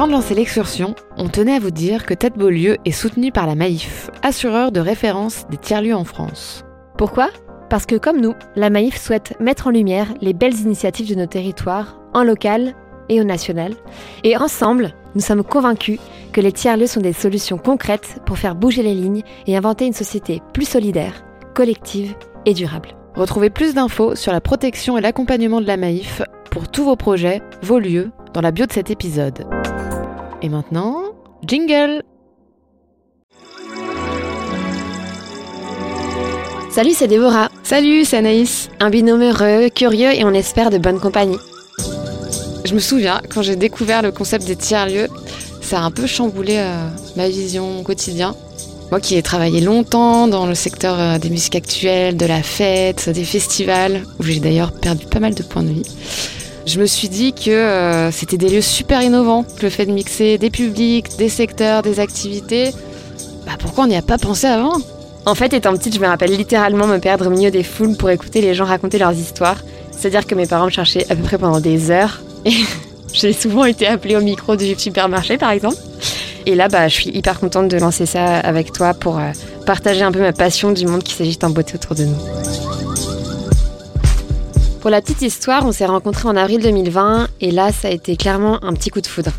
Avant de lancer l'excursion, on tenait à vous dire que Tête Beaulieu est soutenu par la Maïf, assureur de référence des tiers-lieux en France. Pourquoi? Parce que comme nous, la Maïf souhaite mettre en lumière les belles initiatives de nos territoires, en local et au national. Et ensemble, nous sommes convaincus que les tiers-lieux sont des solutions concrètes pour faire bouger les lignes et inventer une société plus solidaire, collective et durable. Retrouvez plus d'infos sur la protection et l'accompagnement de la Maïf pour tous vos projets, vos lieux, dans la bio de cet épisode. Et maintenant, jingle Salut, c'est Déborah. Salut, c'est Anaïs. Un binôme heureux, curieux et on espère de bonne compagnie. Je me souviens, quand j'ai découvert le concept des tiers-lieux, ça a un peu chamboulé euh, ma vision quotidien. Moi qui ai travaillé longtemps dans le secteur euh, des musiques actuelles, de la fête, des festivals, où j'ai d'ailleurs perdu pas mal de points de vie, je me suis dit que euh, c'était des lieux super innovants, le fait de mixer des publics, des secteurs, des activités. Bah pourquoi on n'y a pas pensé avant? En fait, étant petite, je me rappelle littéralement me perdre au milieu des foules pour écouter les gens raconter leurs histoires. C'est-à-dire que mes parents me cherchaient à peu près pendant des heures. Et j'ai souvent été appelée au micro du supermarché, par exemple. Et là, bah, je suis hyper contente de lancer ça avec toi pour euh, partager un peu ma passion du monde qui s'agite en beauté autour de nous. Pour la petite histoire, on s'est rencontrés en avril 2020 et là, ça a été clairement un petit coup de foudre.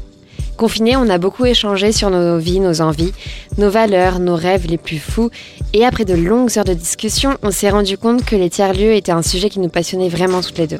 Confinés, on a beaucoup échangé sur nos vies, nos envies, nos valeurs, nos rêves les plus fous. Et après de longues heures de discussion, on s'est rendu compte que les tiers-lieux étaient un sujet qui nous passionnait vraiment toutes les deux.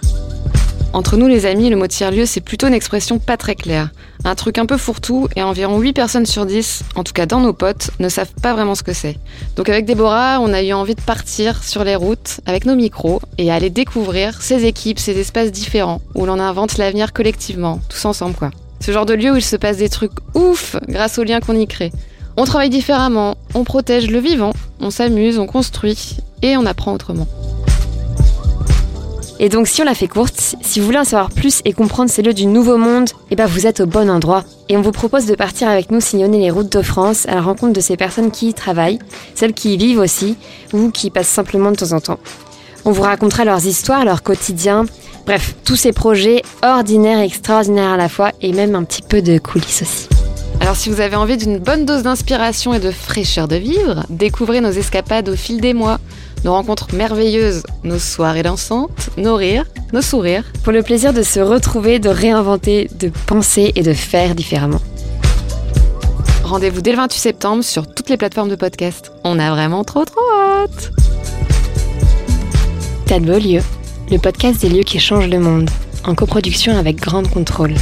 Entre nous les amis, le mot tiers-lieu, c'est plutôt une expression pas très claire. Un truc un peu fourre-tout et environ 8 personnes sur 10, en tout cas dans nos potes, ne savent pas vraiment ce que c'est. Donc avec Déborah, on a eu envie de partir sur les routes avec nos micros et aller découvrir ces équipes, ces espaces différents où l'on invente l'avenir collectivement, tous ensemble quoi. Ce genre de lieu où il se passe des trucs ouf grâce aux liens qu'on y crée. On travaille différemment, on protège le vivant, on s'amuse, on construit et on apprend autrement. Et donc si on la fait courte, si vous voulez en savoir plus et comprendre ces lieux du nouveau monde, eh ben vous êtes au bon endroit. Et on vous propose de partir avec nous sillonner les routes de France à la rencontre de ces personnes qui y travaillent, celles qui y vivent aussi, ou qui y passent simplement de temps en temps. On vous racontera leurs histoires, leur quotidien, bref, tous ces projets ordinaires et extraordinaires à la fois, et même un petit peu de coulisses aussi. Alors si vous avez envie d'une bonne dose d'inspiration et de fraîcheur de vivre, découvrez nos escapades au fil des mois nos rencontres merveilleuses, nos soirées dansantes, nos rires, nos sourires. Pour le plaisir de se retrouver, de réinventer, de penser et de faire différemment. Rendez-vous dès le 28 septembre sur toutes les plateformes de podcast. On a vraiment trop trop hâte T'as de beaux lieux, le podcast des lieux qui changent le monde, en coproduction avec Grande Contrôle.